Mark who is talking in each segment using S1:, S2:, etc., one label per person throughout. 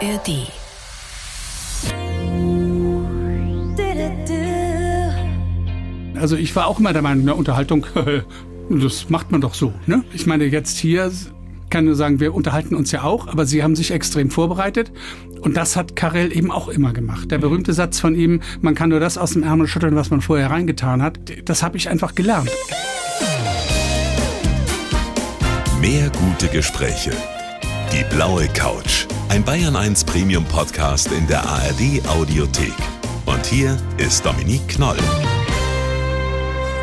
S1: ARD.
S2: Also ich war auch immer der Meinung, eine Unterhaltung, das macht man doch so. Ne? Ich meine, jetzt hier kann nur sagen, wir unterhalten uns ja auch, aber Sie haben sich extrem vorbereitet. Und das hat Karel eben auch immer gemacht. Der berühmte Satz von ihm, man kann nur das aus dem Ärmel schütteln, was man vorher reingetan hat, das habe ich einfach gelernt.
S3: Mehr gute Gespräche. Die blaue Couch. Ein Bayern 1 Premium Podcast in der ARD Audiothek. Und hier ist Dominique Knoll.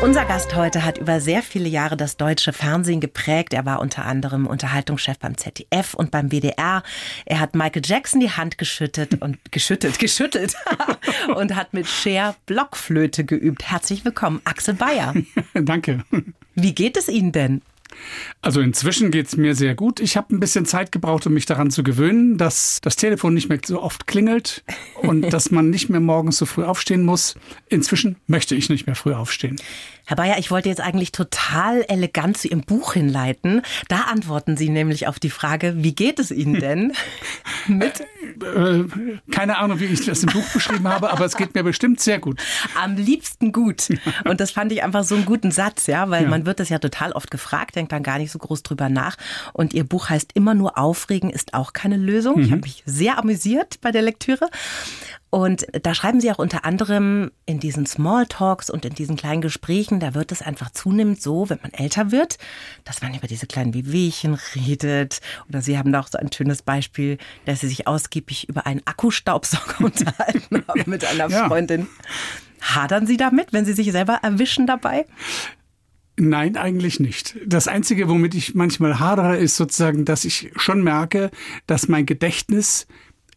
S4: Unser Gast heute hat über sehr viele Jahre das deutsche Fernsehen geprägt. Er war unter anderem Unterhaltungschef beim ZDF und beim WDR. Er hat Michael Jackson die Hand geschüttet und geschüttet, geschüttelt und hat mit Cher Blockflöte geübt. Herzlich willkommen, Axel Bayer.
S2: Danke.
S4: Wie geht es Ihnen denn?
S2: Also inzwischen geht es mir sehr gut. Ich habe ein bisschen Zeit gebraucht, um mich daran zu gewöhnen, dass das Telefon nicht mehr so oft klingelt und dass man nicht mehr morgens so früh aufstehen muss. Inzwischen möchte ich nicht mehr früh aufstehen.
S4: Herr Bayer, ich wollte jetzt eigentlich total elegant zu Ihrem Buch hinleiten. Da antworten Sie nämlich auf die Frage, wie geht es Ihnen denn?
S2: Mit? Äh, keine Ahnung, wie ich das im Buch beschrieben habe, aber es geht mir bestimmt sehr gut.
S4: Am liebsten gut. Und das fand ich einfach so einen guten Satz, ja, weil ja. man wird das ja total oft gefragt, denkt dann gar nicht so groß drüber nach. Und Ihr Buch heißt Immer nur aufregen ist auch keine Lösung. Mhm. Ich habe mich sehr amüsiert bei der Lektüre. Und da schreiben Sie auch unter anderem in diesen Smalltalks und in diesen kleinen Gesprächen, da wird es einfach zunehmend so, wenn man älter wird, dass man über diese kleinen Wehwehchen redet. Oder Sie haben da auch so ein schönes Beispiel, dass Sie sich ausgiebig über einen Akkustaubsauger unterhalten haben mit einer ja. Freundin. Hadern Sie damit, wenn Sie sich selber erwischen dabei?
S2: Nein, eigentlich nicht. Das Einzige, womit ich manchmal hadere, ist sozusagen, dass ich schon merke, dass mein Gedächtnis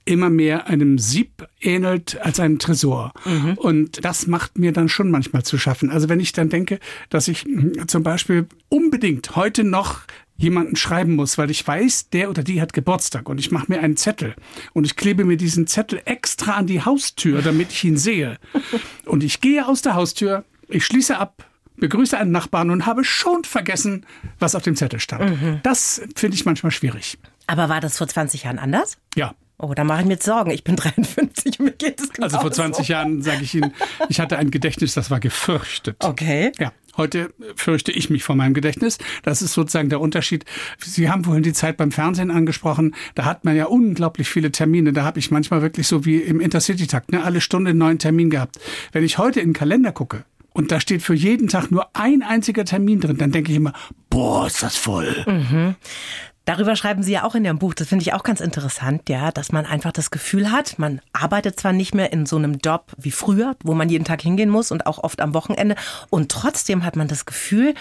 S2: immer mehr einem Sieb ähnelt als einem Tresor. Mhm. Und das macht mir dann schon manchmal zu schaffen. Also wenn ich dann denke, dass ich hm, zum Beispiel unbedingt heute noch jemanden schreiben muss, weil ich weiß, der oder die hat Geburtstag und ich mache mir einen Zettel und ich klebe mir diesen Zettel extra an die Haustür, damit ich ihn sehe. Und ich gehe aus der Haustür, ich schließe ab, begrüße einen Nachbarn und habe schon vergessen, was auf dem Zettel stand. Mhm. Das finde ich manchmal schwierig.
S4: Aber war das vor 20 Jahren anders?
S2: Ja.
S4: Oh, da mache ich mir jetzt Sorgen. Ich bin 53 und mir geht es genau
S2: Also vor 20 so. Jahren, sage ich Ihnen, ich hatte ein Gedächtnis, das war gefürchtet.
S4: Okay.
S2: Ja. Heute fürchte ich mich vor meinem Gedächtnis. Das ist sozusagen der Unterschied. Sie haben vorhin die Zeit beim Fernsehen angesprochen. Da hat man ja unglaublich viele Termine. Da habe ich manchmal wirklich so wie im Intercity-Takt, ne, alle Stunde einen neuen Termin gehabt. Wenn ich heute in den Kalender gucke, und da steht für jeden Tag nur ein einziger Termin drin, dann denke ich immer, boah, ist das voll.
S4: Mhm. Darüber schreiben Sie ja auch in Ihrem Buch. Das finde ich auch ganz interessant, ja, dass man einfach das Gefühl hat, man arbeitet zwar nicht mehr in so einem Job wie früher, wo man jeden Tag hingehen muss und auch oft am Wochenende, und trotzdem hat man das Gefühl,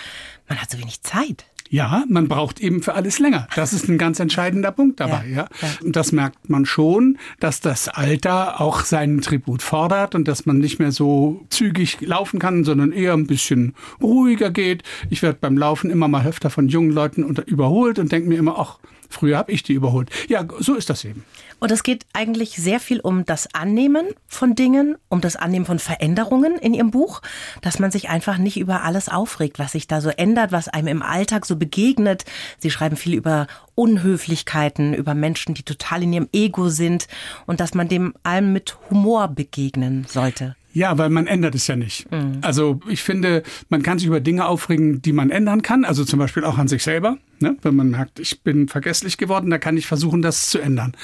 S4: man hat so wenig Zeit.
S2: Ja, man braucht eben für alles länger. Das ist ein ganz entscheidender Punkt dabei. Ja, ja. Und das merkt man schon, dass das Alter auch seinen Tribut fordert und dass man nicht mehr so zügig laufen kann, sondern eher ein bisschen ruhiger geht. Ich werde beim Laufen immer mal öfter von jungen Leuten überholt und denke mir immer, ach, Früher habe ich die überholt. Ja, so ist das eben.
S4: Und es geht eigentlich sehr viel um das Annehmen von Dingen, um das Annehmen von Veränderungen in Ihrem Buch, dass man sich einfach nicht über alles aufregt, was sich da so ändert, was einem im Alltag so begegnet. Sie schreiben viel über Unhöflichkeiten, über Menschen, die total in ihrem Ego sind und dass man dem allem mit Humor begegnen sollte.
S2: Ja, weil man ändert es ja nicht. Mhm. Also ich finde, man kann sich über Dinge aufregen, die man ändern kann. Also zum Beispiel auch an sich selber. Ne? Wenn man merkt, ich bin vergesslich geworden, da kann ich versuchen, das zu ändern.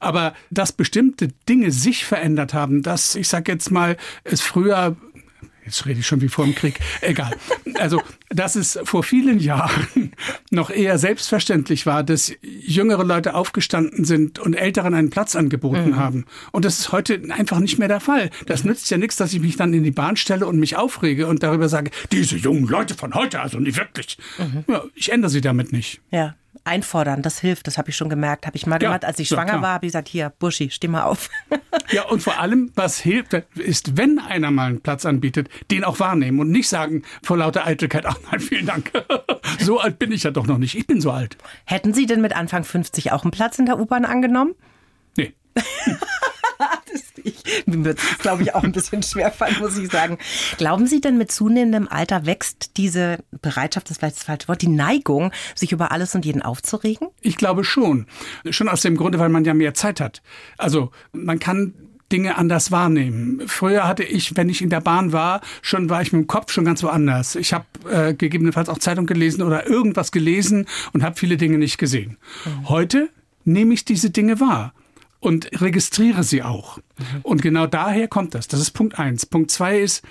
S2: Aber dass bestimmte Dinge sich verändert haben, dass ich sag jetzt mal, es früher Jetzt rede ich schon wie vor dem Krieg. Egal. Also, dass es vor vielen Jahren noch eher selbstverständlich war, dass jüngere Leute aufgestanden sind und Älteren einen Platz angeboten mhm. haben. Und das ist heute einfach nicht mehr der Fall. Das nützt ja nichts, dass ich mich dann in die Bahn stelle und mich aufrege und darüber sage, diese jungen Leute von heute, also nicht wirklich. Mhm. Ja, ich ändere sie damit nicht.
S4: Ja einfordern, das hilft, das habe ich schon gemerkt. Habe ich mal ja, gemacht, als ich schwanger klar. war, habe ich gesagt, hier, Buschi, steh mal auf.
S2: ja, und vor allem, was hilft, ist, wenn einer mal einen Platz anbietet, den auch wahrnehmen und nicht sagen vor lauter Eitelkeit, ach nein, vielen Dank. so alt bin ich ja doch noch nicht. Ich bin so alt.
S4: Hätten Sie denn mit Anfang 50 auch einen Platz in der U-Bahn angenommen?
S2: Nee.
S4: ich, Mir wird es, glaube ich, auch ein bisschen schwerfallen, muss ich sagen. Glauben Sie denn, mit zunehmendem Alter wächst diese Bereitschaft, das ist vielleicht das falsche Wort, die Neigung, sich über alles und jeden aufzuregen?
S2: Ich glaube schon. Schon aus dem Grunde, weil man ja mehr Zeit hat. Also man kann Dinge anders wahrnehmen. Früher hatte ich, wenn ich in der Bahn war, schon war ich mit dem Kopf schon ganz woanders. Ich habe äh, gegebenenfalls auch Zeitung gelesen oder irgendwas gelesen und habe viele Dinge nicht gesehen. Mhm. Heute nehme ich diese Dinge wahr und registriere sie auch. Mhm. Und genau daher kommt das. Das ist Punkt eins. Punkt zwei ist,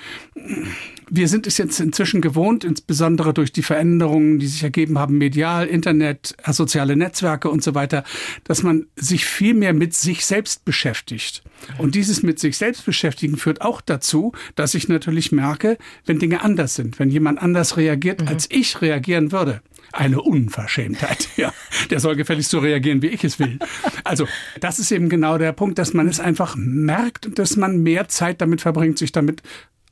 S2: wir sind es jetzt inzwischen gewohnt, insbesondere durch die Veränderungen, die sich ergeben haben, medial, Internet, soziale Netzwerke und so weiter, dass man sich viel mehr mit sich selbst beschäftigt. Und dieses mit sich selbst beschäftigen führt auch dazu, dass ich natürlich merke, wenn Dinge anders sind, wenn jemand anders reagiert, mhm. als ich reagieren würde eine Unverschämtheit. Ja, der soll gefälligst so reagieren, wie ich es will. Also, das ist eben genau der Punkt, dass man es einfach merkt und dass man mehr Zeit damit verbringt, sich damit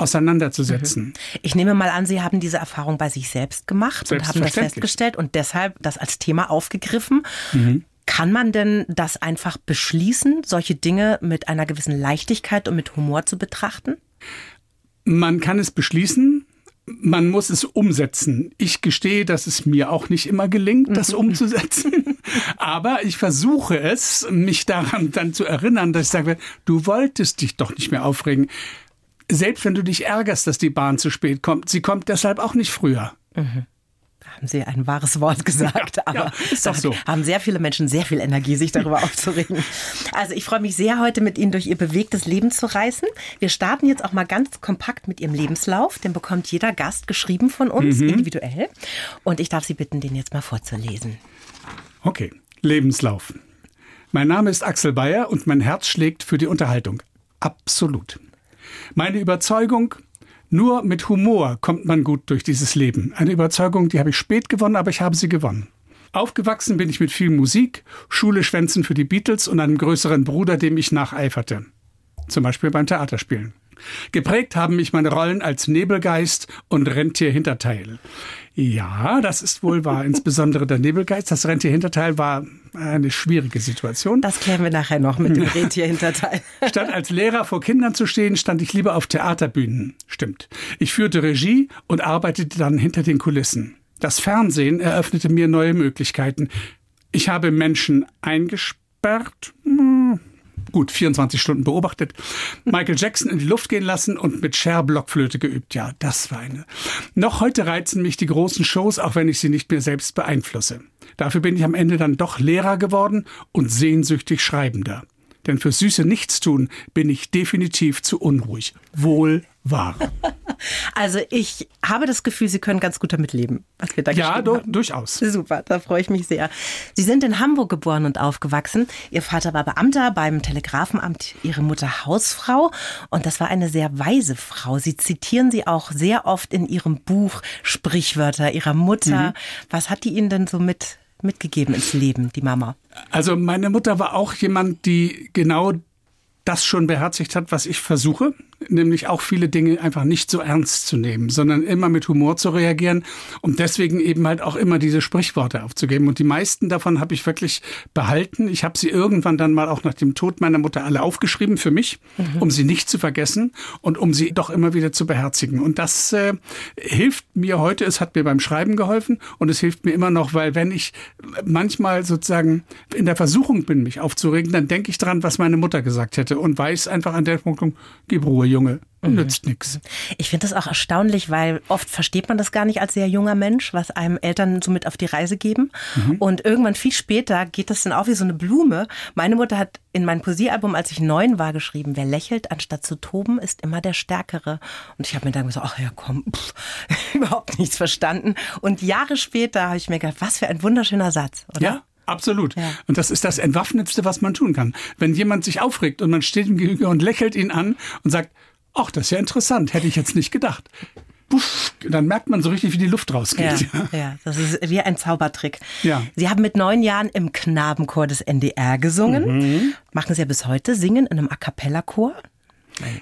S2: auseinanderzusetzen. Mhm.
S4: Ich nehme mal an, Sie haben diese Erfahrung bei sich selbst gemacht und haben das festgestellt und deshalb das als Thema aufgegriffen. Mhm. Kann man denn das einfach beschließen, solche Dinge mit einer gewissen Leichtigkeit und mit Humor zu betrachten?
S2: Man kann es beschließen, man muss es umsetzen. Ich gestehe, dass es mir auch nicht immer gelingt, das mhm. umzusetzen. Aber ich versuche es, mich daran dann zu erinnern, dass ich sage, du wolltest dich doch nicht mehr aufregen. Selbst wenn du dich ärgerst, dass die Bahn zu spät kommt, sie kommt deshalb auch nicht früher. Mhm
S4: haben Sie ein wahres Wort gesagt, ja, aber ja, ist doch so. haben sehr viele Menschen sehr viel Energie, sich darüber aufzuregen. Also ich freue mich sehr, heute mit Ihnen durch Ihr bewegtes Leben zu reisen. Wir starten jetzt auch mal ganz kompakt mit Ihrem Lebenslauf. Den bekommt jeder Gast geschrieben von uns, mhm. individuell. Und ich darf Sie bitten, den jetzt mal vorzulesen.
S2: Okay, Lebenslauf. Mein Name ist Axel Bayer und mein Herz schlägt für die Unterhaltung. Absolut. Meine Überzeugung, nur mit Humor kommt man gut durch dieses Leben. Eine Überzeugung, die habe ich spät gewonnen, aber ich habe sie gewonnen. Aufgewachsen bin ich mit viel Musik, Schule-Schwänzen für die Beatles und einem größeren Bruder, dem ich nacheiferte. Zum Beispiel beim Theaterspielen. Geprägt haben mich meine Rollen als Nebelgeist und Rentierhinterteil. Ja, das ist wohl wahr. Insbesondere der Nebelgeist, das Rentierhinterteil war eine schwierige Situation.
S4: Das klären wir nachher noch mit dem Rentierhinterteil.
S2: Statt als Lehrer vor Kindern zu stehen, stand ich lieber auf Theaterbühnen. Stimmt. Ich führte Regie und arbeitete dann hinter den Kulissen. Das Fernsehen eröffnete mir neue Möglichkeiten. Ich habe Menschen eingesperrt, hm, gut 24 Stunden beobachtet, Michael Jackson in die Luft gehen lassen und mit Cher Blockflöte geübt. Ja, das war eine. Noch heute reizen mich die großen Shows, auch wenn ich sie nicht mehr selbst beeinflusse. Dafür bin ich am Ende dann doch Lehrer geworden und sehnsüchtig Schreibender. Denn für süße Nichtstun bin ich definitiv zu unruhig. Wohl wahr.
S4: Also ich habe das Gefühl, Sie können ganz gut damit leben,
S2: was wir da Ja, do, durchaus.
S4: Super, da freue ich mich sehr. Sie sind in Hamburg geboren und aufgewachsen. Ihr Vater war Beamter beim Telegrafenamt, Ihre Mutter Hausfrau. Und das war eine sehr weise Frau. Sie zitieren sie auch sehr oft in Ihrem Buch Sprichwörter Ihrer Mutter. Mhm. Was hat die Ihnen denn so mit mitgegeben ins Leben, die Mama?
S2: Also meine Mutter war auch jemand, die genau das schon beherzigt hat, was ich versuche, nämlich auch viele Dinge einfach nicht so ernst zu nehmen, sondern immer mit Humor zu reagieren und deswegen eben halt auch immer diese Sprichworte aufzugeben. Und die meisten davon habe ich wirklich behalten. Ich habe sie irgendwann dann mal auch nach dem Tod meiner Mutter alle aufgeschrieben für mich, mhm. um sie nicht zu vergessen und um sie doch immer wieder zu beherzigen. Und das äh, hilft mir heute, es hat mir beim Schreiben geholfen und es hilft mir immer noch, weil wenn ich manchmal sozusagen in der Versuchung bin, mich aufzuregen, dann denke ich dran, was meine Mutter gesagt hätte und weiß einfach an der Punkt, gib Ruhe, Junge, mhm. nützt nichts.
S4: Ich finde das auch erstaunlich, weil oft versteht man das gar nicht als sehr junger Mensch, was einem Eltern so mit auf die Reise geben. Mhm. Und irgendwann viel später geht das dann auch wie so eine Blume. Meine Mutter hat in mein Poesiealbum, als ich neun war, geschrieben, wer lächelt, anstatt zu toben, ist immer der Stärkere. Und ich habe mir dann gesagt, ach ja, komm, pff, überhaupt nichts verstanden. Und Jahre später habe ich mir gedacht, was für ein wunderschöner Satz, oder?
S2: Ja, Absolut. Ja. Und das ist das Entwaffnetste, was man tun kann. Wenn jemand sich aufregt und man steht ihm gegenüber und lächelt ihn an und sagt, ach, das ist ja interessant, hätte ich jetzt nicht gedacht. Puff, dann merkt man so richtig, wie die Luft rausgeht.
S4: Ja, ja, das ist wie ein Zaubertrick. Ja. Sie haben mit neun Jahren im Knabenchor des NDR gesungen. Mhm. Machen Sie ja bis heute, singen in einem A Cappella-Chor.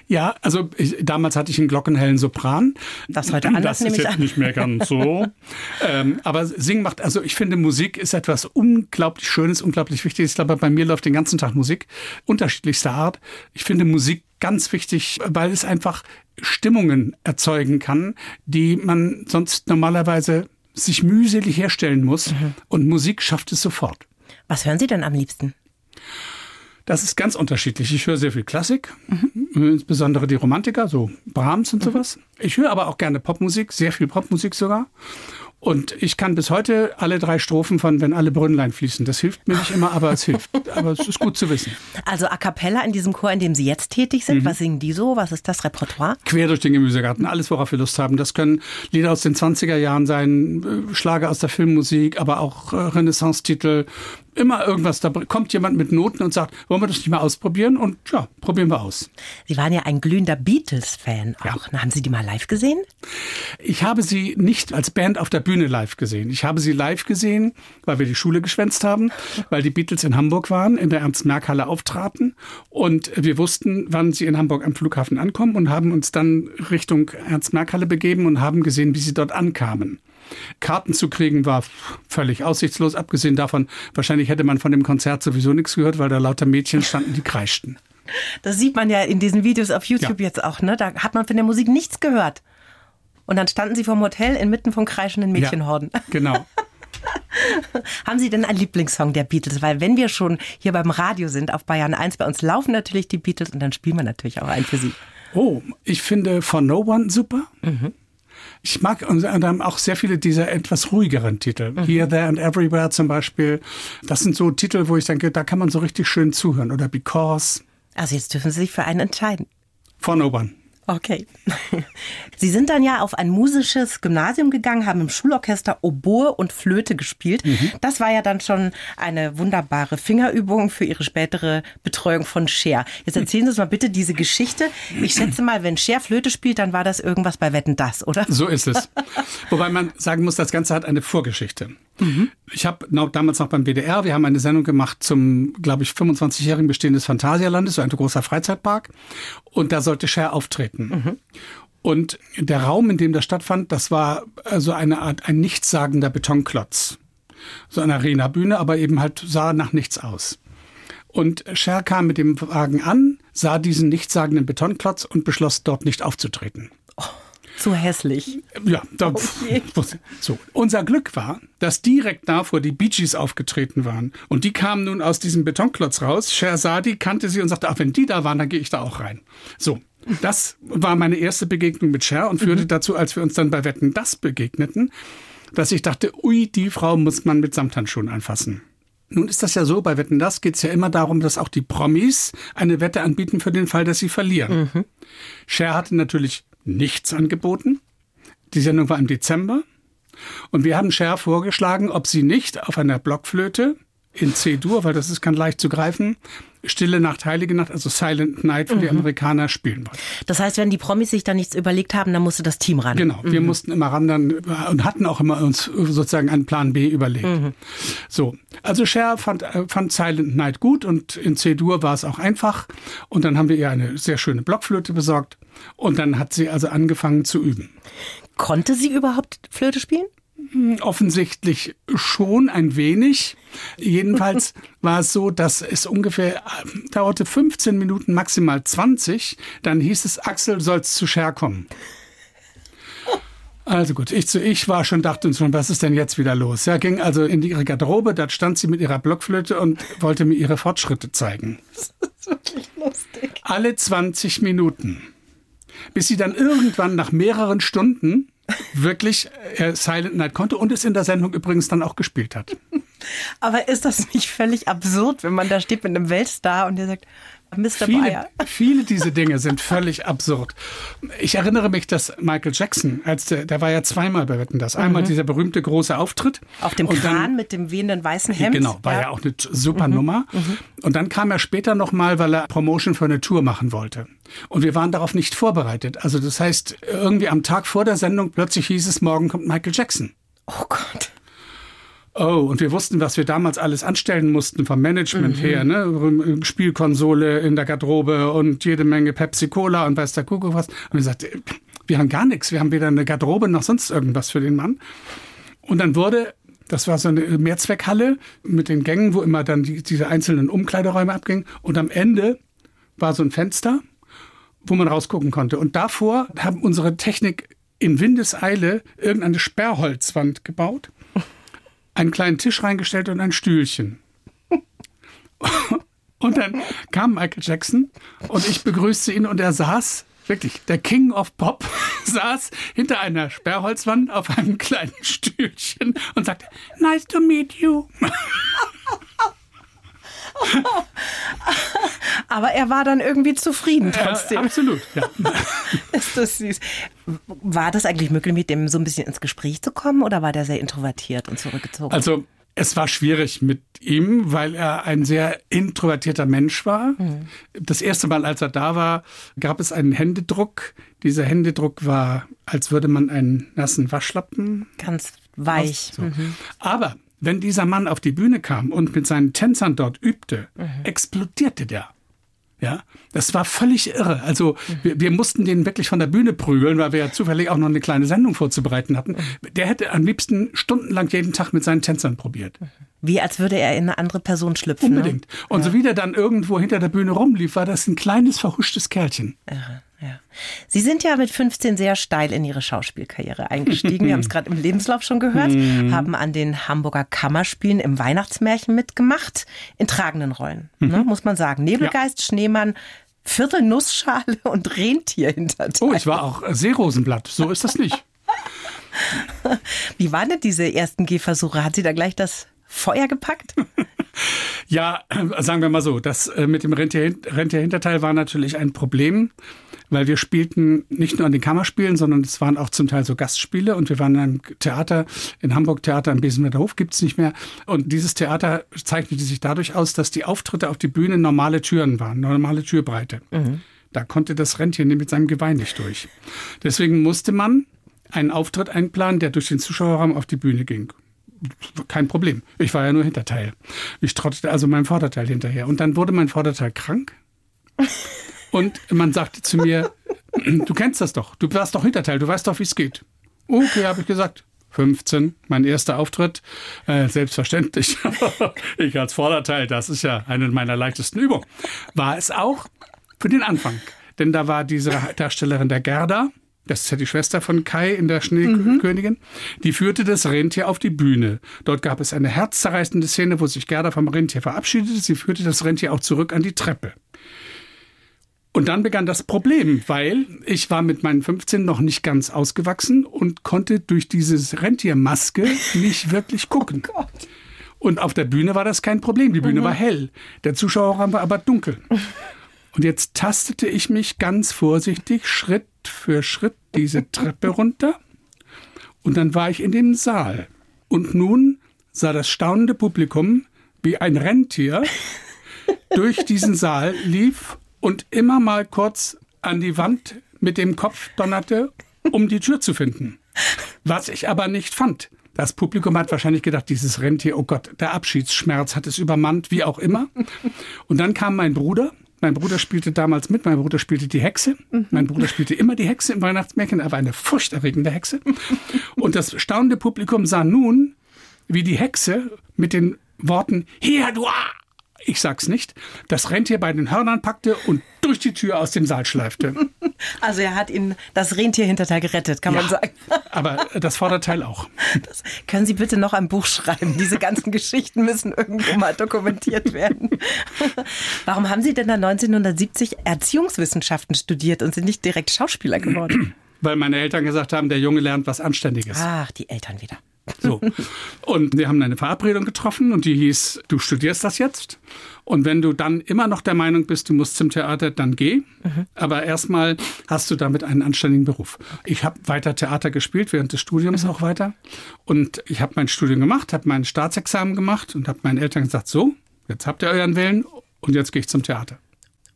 S2: Ja, also ich, damals hatte ich einen glockenhellen Sopran.
S4: Das heute anders
S2: Das ist jetzt an. nicht mehr ganz so. ähm, aber Singen macht, also ich finde, Musik ist etwas unglaublich Schönes, unglaublich Wichtiges. Ich glaube, bei mir läuft den ganzen Tag Musik, unterschiedlichster Art. Ich finde, Musik ganz wichtig, weil es einfach Stimmungen erzeugen kann, die man sonst normalerweise sich mühselig herstellen muss. Mhm. Und Musik schafft es sofort.
S4: Was hören Sie denn am liebsten?
S2: Das ist ganz unterschiedlich. Ich höre sehr viel Klassik, mhm. insbesondere die Romantiker, so Brahms und mhm. sowas. Ich höre aber auch gerne Popmusik, sehr viel Popmusik sogar. Und ich kann bis heute alle drei Strophen von Wenn alle Brünnlein fließen. Das hilft mir nicht immer, aber es hilft. Aber es ist gut zu wissen.
S4: Also A Cappella in diesem Chor, in dem Sie jetzt tätig sind, mhm. was singen die so? Was ist das Repertoire?
S2: Quer durch den Gemüsegarten, alles, worauf wir Lust haben. Das können Lieder aus den 20er Jahren sein, äh, Schlager aus der Filmmusik, aber auch äh, Renaissance-Titel, immer irgendwas, da kommt jemand mit Noten und sagt, wollen wir das nicht mal ausprobieren? Und ja, probieren wir aus.
S4: Sie waren ja ein glühender Beatles-Fan auch. Ja. Haben Sie die mal live gesehen?
S2: Ich habe sie nicht als Band auf der Bühne live gesehen. Ich habe sie live gesehen, weil wir die Schule geschwänzt haben, weil die Beatles in Hamburg waren, in der Ernst-Merck-Halle auftraten. Und wir wussten, wann sie in Hamburg am Flughafen ankommen und haben uns dann Richtung Ernst-Merck-Halle begeben und haben gesehen, wie sie dort ankamen. Karten zu kriegen war völlig aussichtslos. Abgesehen davon, wahrscheinlich hätte man von dem Konzert sowieso nichts gehört, weil da lauter Mädchen standen, die kreischten.
S4: Das sieht man ja in diesen Videos auf YouTube ja. jetzt auch, ne? Da hat man von der Musik nichts gehört. Und dann standen sie vom Hotel inmitten von kreischenden Mädchenhorden.
S2: Ja, genau.
S4: Haben Sie denn einen Lieblingssong der Beatles? Weil wenn wir schon hier beim Radio sind auf Bayern 1, bei uns laufen natürlich die Beatles und dann spielen wir natürlich auch einen für Sie.
S2: Oh, ich finde For No One super. Mhm. Ich mag unter anderem auch sehr viele dieser etwas ruhigeren Titel. Mhm. Here, There and Everywhere zum Beispiel. Das sind so Titel, wo ich denke, da kann man so richtig schön zuhören. Oder Because.
S4: Also jetzt dürfen Sie sich für einen entscheiden.
S2: For No One.
S4: Okay. Sie sind dann ja auf ein musisches Gymnasium gegangen, haben im Schulorchester Oboe und Flöte gespielt. Mhm. Das war ja dann schon eine wunderbare Fingerübung für Ihre spätere Betreuung von Cher. Jetzt erzählen Sie uns mal bitte diese Geschichte. Ich schätze mal, wenn Cher Flöte spielt, dann war das irgendwas bei Wetten das, oder?
S2: So ist es. Wobei man sagen muss, das Ganze hat eine Vorgeschichte. Mhm. Ich habe damals noch beim WDR, wir haben eine Sendung gemacht zum, glaube ich, 25-jährigen Bestehen des Phantasialandes, so ein großer Freizeitpark. Und da sollte Cher auftreten. Mhm. Und der Raum, in dem das stattfand, das war also eine Art, ein nichtssagender Betonklotz. So eine Arena-Bühne, aber eben halt sah nach nichts aus. Und Cher kam mit dem Wagen an, sah diesen nichtssagenden Betonklotz und beschloss, dort nicht aufzutreten.
S4: Oh. Zu hässlich.
S2: Ja, da, okay. so. Unser Glück war, dass direkt davor die Bee Gees aufgetreten waren. Und die kamen nun aus diesem Betonklotz raus. Sherzadi kannte sie und sagte, ach, wenn die da waren, dann gehe ich da auch rein. So. Das war meine erste Begegnung mit Cher und führte mhm. dazu, als wir uns dann bei Wetten das begegneten, dass ich dachte, ui, die Frau muss man mit Samthandschuhen anfassen. Nun ist das ja so, bei Wetten das geht es ja immer darum, dass auch die Promis eine Wette anbieten für den Fall, dass sie verlieren. Mhm. Cher hatte natürlich nichts angeboten. Die Sendung war im Dezember. Und wir haben Cher vorgeschlagen, ob sie nicht auf einer Blockflöte in C-Dur, weil das ist ganz leicht zu greifen, Stille Nacht, Heilige Nacht, also Silent Night für mhm. die Amerikaner spielen wollen.
S4: Das heißt, wenn die Promis sich da nichts überlegt haben, dann musste das Team ran.
S2: Genau, mhm. wir mussten immer ran dann und hatten auch immer uns sozusagen einen Plan B überlegt. Mhm. So, also Cher fand, äh, fand Silent Night gut und in C-Dur war es auch einfach. Und dann haben wir ihr eine sehr schöne Blockflöte besorgt und dann hat sie also angefangen zu üben.
S4: Konnte sie überhaupt Flöte spielen?
S2: Hm, offensichtlich schon ein wenig. Jedenfalls war es so, dass es ungefähr äh, dauerte 15 Minuten, maximal 20. Dann hieß es, Axel, sollst zu Scher kommen. Also gut, ich zu ich war schon, dachte uns schon, was ist denn jetzt wieder los? Ja, ging also in ihre Garderobe, da stand sie mit ihrer Blockflöte und wollte mir ihre Fortschritte zeigen. Das ist wirklich lustig. Alle 20 Minuten. Bis sie dann irgendwann nach mehreren Stunden wirklich äh, Silent Night konnte und es in der Sendung übrigens dann auch gespielt hat.
S4: Aber ist das nicht völlig absurd, wenn man da steht mit einem Weltstar und der sagt, Mr.
S2: Viele, Bayer. viele dieser Dinge sind völlig absurd. Ich erinnere mich, dass Michael Jackson, als der, der war ja zweimal bei Wetten das. Einmal mhm. dieser berühmte große Auftritt.
S4: Auf dem Kran dann, mit dem wehenden weißen Hemd.
S2: Genau, war ja, ja auch eine super mhm. Nummer. Mhm. Und dann kam er später nochmal, weil er Promotion für eine Tour machen wollte. Und wir waren darauf nicht vorbereitet. Also das heißt, irgendwie am Tag vor der Sendung plötzlich hieß es, morgen kommt Michael Jackson.
S4: Oh Gott.
S2: Oh, und wir wussten, was wir damals alles anstellen mussten vom Management mhm. her, ne? Spielkonsole in der Garderobe und jede Menge Pepsi Cola und weiß der Kuckuck was. Und wir sagten, wir haben gar nichts, wir haben weder eine Garderobe noch sonst irgendwas für den Mann. Und dann wurde, das war so eine Mehrzweckhalle mit den Gängen, wo immer dann die, diese einzelnen Umkleideräume abgingen. Und am Ende war so ein Fenster wo man rausgucken konnte. Und davor haben unsere Technik in Windeseile irgendeine Sperrholzwand gebaut, einen kleinen Tisch reingestellt und ein Stühlchen. Und dann kam Michael Jackson und ich begrüßte ihn und er saß, wirklich, der King of Pop, saß hinter einer Sperrholzwand auf einem kleinen Stühlchen und sagte, nice to meet you.
S4: Aber er war dann irgendwie zufrieden trotzdem.
S2: Ja, absolut, ja.
S4: Ist das süß. War das eigentlich möglich, mit dem so ein bisschen ins Gespräch zu kommen oder war der sehr introvertiert und zurückgezogen?
S2: Also es war schwierig mit ihm, weil er ein sehr introvertierter Mensch war. Mhm. Das erste Mal, als er da war, gab es einen Händedruck. Dieser Händedruck war, als würde man einen nassen Waschlappen.
S4: Ganz weich. So. Mhm.
S2: Aber wenn dieser Mann auf die Bühne kam und mit seinen Tänzern dort übte, mhm. explodierte der. Ja, das war völlig irre. Also wir, wir, mussten den wirklich von der Bühne prügeln, weil wir ja zufällig auch noch eine kleine Sendung vorzubereiten hatten. Der hätte am liebsten stundenlang jeden Tag mit seinen Tänzern probiert.
S4: Wie als würde er in eine andere Person schlüpfen.
S2: Ne? Unbedingt. Ne? Und ja. so wie der dann irgendwo hinter der Bühne rumlief, war das ein kleines verhuschtes Kerlchen.
S4: Irre. Ja. Sie sind ja mit 15 sehr steil in Ihre Schauspielkarriere eingestiegen. Wir haben es gerade im Lebenslauf schon gehört. Mhm. haben an den Hamburger Kammerspielen im Weihnachtsmärchen mitgemacht. In tragenden Rollen, ne, mhm. muss man sagen. Nebelgeist, ja. Schneemann, Viertelnussschale und Rentier Rentierhinterteil.
S2: Oh, ich war auch Seerosenblatt. So ist das nicht.
S4: Wie waren denn diese ersten Gehversuche? Hat sie da gleich das Feuer gepackt?
S2: Ja, sagen wir mal so, das äh, mit dem Rentier, Rentierhinterteil war natürlich ein Problem weil wir spielten nicht nur an den Kammerspielen, sondern es waren auch zum Teil so Gastspiele und wir waren in einem Theater, in Hamburg Theater am Besenwerder Hof gibt's nicht mehr. Und dieses Theater zeichnete sich dadurch aus, dass die Auftritte auf die Bühne normale Türen waren, normale Türbreite. Mhm. Da konnte das Rentier mit seinem Geweih nicht durch. Deswegen musste man einen Auftritt einplanen, der durch den Zuschauerraum auf die Bühne ging kein Problem. Ich war ja nur Hinterteil. Ich trottete also meinem Vorderteil hinterher. Und dann wurde mein Vorderteil krank. Und man sagte zu mir, du kennst das doch, du warst doch Hinterteil, du weißt doch, wie es geht. Okay, habe ich gesagt. 15, mein erster Auftritt. Äh, selbstverständlich. ich als Vorderteil, das ist ja eine meiner leichtesten Übungen. War es auch für den Anfang. Denn da war diese Darstellerin der Gerda, das ist ja die Schwester von Kai in der Schneekönigin, mhm. die führte das Rentier auf die Bühne. Dort gab es eine herzzerreißende Szene, wo sich Gerda vom Rentier verabschiedete. Sie führte das Rentier auch zurück an die Treppe. Und dann begann das Problem, weil ich war mit meinen 15 noch nicht ganz ausgewachsen und konnte durch diese Rentiermaske nicht wirklich gucken. Oh und auf der Bühne war das kein Problem. Die Bühne mhm. war hell. Der Zuschauerraum war aber dunkel. Und jetzt tastete ich mich ganz vorsichtig Schritt für Schritt diese Treppe runter. Und dann war ich in dem Saal. Und nun sah das staunende Publikum, wie ein Rentier durch diesen Saal lief und immer mal kurz an die Wand mit dem Kopf donnerte, um die Tür zu finden. Was ich aber nicht fand. Das Publikum hat wahrscheinlich gedacht, dieses Rentier, oh Gott, der Abschiedsschmerz hat es übermannt, wie auch immer. Und dann kam mein Bruder. Mein Bruder spielte damals mit. Mein Bruder spielte die Hexe. Mein Bruder spielte immer die Hexe im Weihnachtsmärchen. Er war eine furchterregende Hexe. Und das staunende Publikum sah nun, wie die Hexe mit den Worten, hier, du ich sag's nicht, das Rentier bei den Hörnern packte und durch die Tür aus dem Saal schleifte.
S4: Also er hat ihn das Rentierhinterteil gerettet, kann ja, man sagen.
S2: Aber das Vorderteil auch.
S4: Das können Sie bitte noch ein Buch schreiben? Diese ganzen Geschichten müssen irgendwo mal dokumentiert werden. Warum haben Sie denn dann 1970 Erziehungswissenschaften studiert und sind nicht direkt Schauspieler geworden?
S2: Weil meine Eltern gesagt haben, der Junge lernt was Anständiges.
S4: Ach, die Eltern wieder.
S2: So. Und wir haben eine Verabredung getroffen und die hieß, du studierst das jetzt. Und wenn du dann immer noch der Meinung bist, du musst zum Theater, dann geh. Mhm. Aber erstmal hast du damit einen anständigen Beruf. Ich habe weiter Theater gespielt, während des Studiums mhm. auch weiter. Und ich habe mein Studium gemacht, habe mein Staatsexamen gemacht und habe meinen Eltern gesagt, so, jetzt habt ihr euren Willen und jetzt gehe ich zum Theater.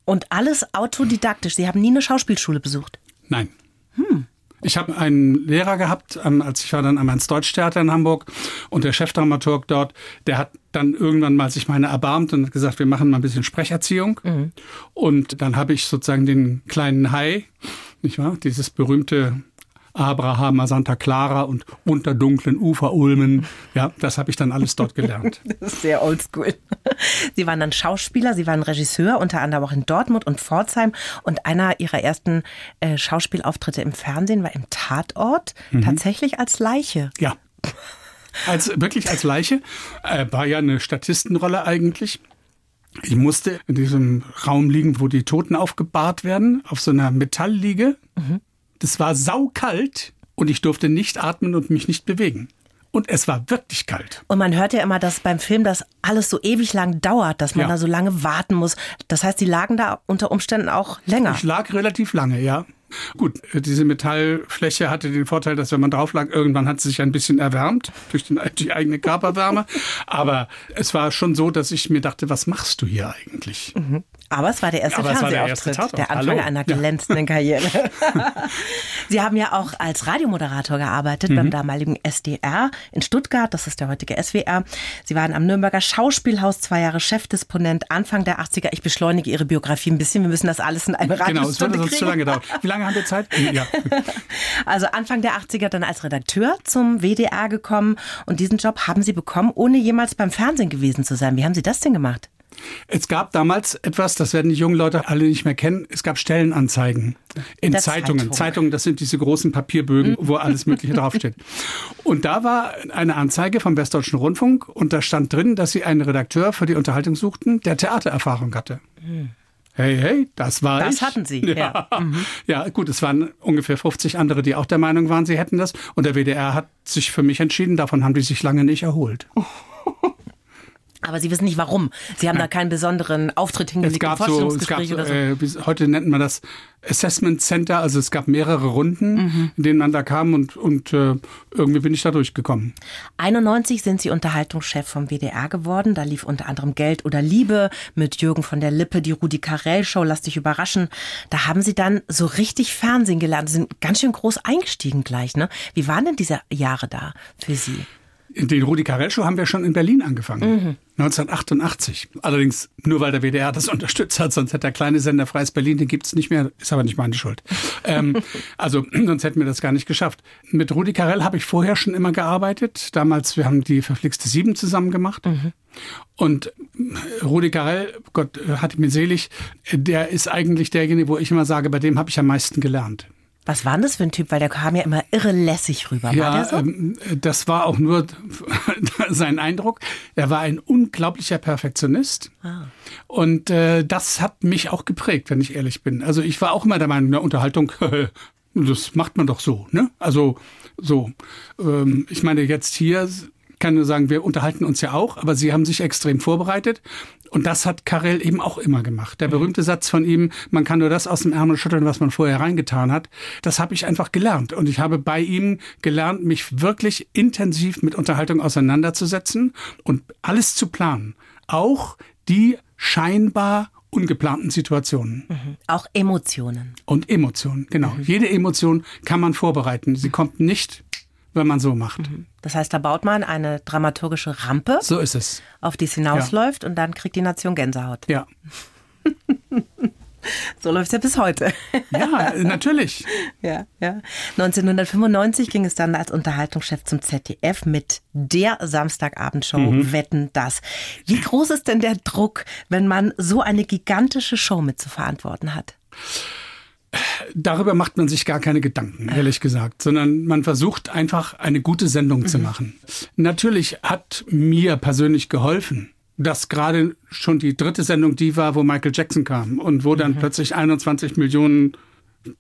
S4: Und alles autodidaktisch. Sie haben nie eine Schauspielschule besucht?
S2: Nein. Hm. Ich habe einen Lehrer gehabt, ähm, als ich war dann am Deutschtheater in Hamburg und der Chefdramaturg dort, der hat dann irgendwann mal sich meine erbarmt und hat gesagt, wir machen mal ein bisschen Sprecherziehung. Mhm. Und dann habe ich sozusagen den kleinen Hai, nicht wahr, dieses berühmte Abraham, Santa Clara und unter dunklen Uferulmen. Ja, das habe ich dann alles dort gelernt.
S4: das ist sehr oldschool. Sie waren dann Schauspieler, Sie waren Regisseur, unter anderem auch in Dortmund und Pforzheim. Und einer Ihrer ersten äh, Schauspielauftritte im Fernsehen war im Tatort, mhm. tatsächlich als Leiche.
S2: Ja. Als, wirklich als Leiche. Äh, war ja eine Statistenrolle eigentlich. Ich musste in diesem Raum liegen, wo die Toten aufgebahrt werden, auf so einer Metallliege. Mhm. Das war saukalt und ich durfte nicht atmen und mich nicht bewegen. Und es war wirklich kalt.
S4: Und man hört ja immer, dass beim Film das alles so ewig lang dauert, dass man ja. da so lange warten muss. Das heißt, Sie lagen da unter Umständen auch länger.
S2: Ich lag relativ lange, ja. Gut, diese Metallfläche hatte den Vorteil, dass wenn man drauf lag, irgendwann hat sie sich ein bisschen erwärmt durch die, die eigene Körperwärme. Aber es war schon so, dass ich mir dachte, was machst du hier eigentlich?
S4: Mhm. Aber es war der erste Aber Fernsehauftritt, der, der, Anfang Hallo. einer glänzenden ja. Karriere. Sie haben ja auch als Radiomoderator gearbeitet mhm. beim damaligen SDR in Stuttgart, das ist der heutige SWR. Sie waren am Nürnberger Schauspielhaus zwei Jahre Chefdisponent, Anfang der 80er. Ich beschleunige Ihre Biografie ein bisschen, wir müssen das alles in eine Radiostunde Genau, es würde sonst
S2: zu lange dauern. Wie lange haben wir Zeit? Ja.
S4: Also Anfang der 80er dann als Redakteur zum WDR gekommen und diesen Job haben Sie bekommen, ohne jemals beim Fernsehen gewesen zu sein. Wie haben Sie das denn gemacht?
S2: Es gab damals etwas, das werden die jungen Leute alle nicht mehr kennen. Es gab Stellenanzeigen in Der Zeitungen. Zeitung. Zeitungen, das sind diese großen Papierbögen, mhm. wo alles Mögliche draufsteht. Und da war eine Anzeige vom Westdeutschen Rundfunk und da stand drin, dass sie einen Redakteur für die Unterhaltung suchten, der Theatererfahrung hatte. Mhm. Hey, hey, das war
S4: das
S2: ich.
S4: Das hatten Sie,
S2: ja. Ja. Mhm. ja, gut, es waren ungefähr 50 andere, die auch der Meinung waren, sie hätten das. Und der WDR hat sich für mich entschieden, davon haben die sich lange nicht erholt.
S4: Aber Sie wissen nicht warum. Sie haben ja. da keinen besonderen Auftritt hingelegt.
S2: Es gab so, es gab so, äh, heute nennt man das Assessment Center. Also es gab mehrere Runden, mhm. in denen man da kam und, und äh, irgendwie bin ich da durchgekommen.
S4: 91 sind Sie Unterhaltungschef vom WDR geworden. Da lief unter anderem Geld oder Liebe mit Jürgen von der Lippe, die Rudi Carell Show, lass dich überraschen. Da haben Sie dann so richtig Fernsehen gelernt. Sie sind ganz schön groß eingestiegen gleich. Ne? Wie waren denn diese Jahre da für Sie?
S2: Den Rudi Carell Show haben wir schon in Berlin angefangen. Mhm. 1988. Allerdings nur, weil der WDR das unterstützt hat, sonst hätte der kleine Sender Freies Berlin, den gibt's nicht mehr, ist aber nicht meine Schuld. ähm, also sonst hätten wir das gar nicht geschafft. Mit Rudi Carell habe ich vorher schon immer gearbeitet. Damals, wir haben die verflixte Sieben zusammen gemacht. Mhm. Und Rudi Carell, Gott äh, hat mir selig, der ist eigentlich derjenige, wo ich immer sage, bei dem habe ich am meisten gelernt.
S4: Was war denn das für ein Typ? Weil der kam ja immer irre lässig rüber.
S2: Ja, war so? ähm, das war auch nur sein Eindruck. Er war ein unglaublicher Perfektionist. Ah. Und äh, das hat mich auch geprägt, wenn ich ehrlich bin. Also ich war auch immer der Meinung, eine Unterhaltung, das macht man doch so. Ne? Also so. Ähm, ich meine, jetzt hier kann nur sagen, wir unterhalten uns ja auch, aber Sie haben sich extrem vorbereitet. Und das hat Karel eben auch immer gemacht. Der berühmte Satz von ihm, man kann nur das aus dem Ärmel schütteln, was man vorher reingetan hat, das habe ich einfach gelernt. Und ich habe bei ihm gelernt, mich wirklich intensiv mit Unterhaltung auseinanderzusetzen und alles zu planen. Auch die scheinbar ungeplanten Situationen.
S4: Mhm. Auch Emotionen.
S2: Und Emotionen, genau. Mhm. Jede Emotion kann man vorbereiten. Sie kommt nicht wenn man so macht. Mhm.
S4: Das heißt, da baut man eine dramaturgische Rampe.
S2: So ist es.
S4: Auf die es hinausläuft ja. und dann kriegt die Nation Gänsehaut.
S2: Ja.
S4: So läuft es ja bis heute.
S2: Ja, natürlich.
S4: ja, ja. 1995 ging es dann als Unterhaltungschef zum ZDF mit der Samstagabendshow mhm. Wetten das. Wie groß ist denn der Druck, wenn man so eine gigantische Show mit zu verantworten hat?
S2: Darüber macht man sich gar keine Gedanken, ehrlich gesagt, sondern man versucht einfach eine gute Sendung mhm. zu machen. Natürlich hat mir persönlich geholfen, dass gerade schon die dritte Sendung die war, wo Michael Jackson kam und wo dann mhm. plötzlich 21 Millionen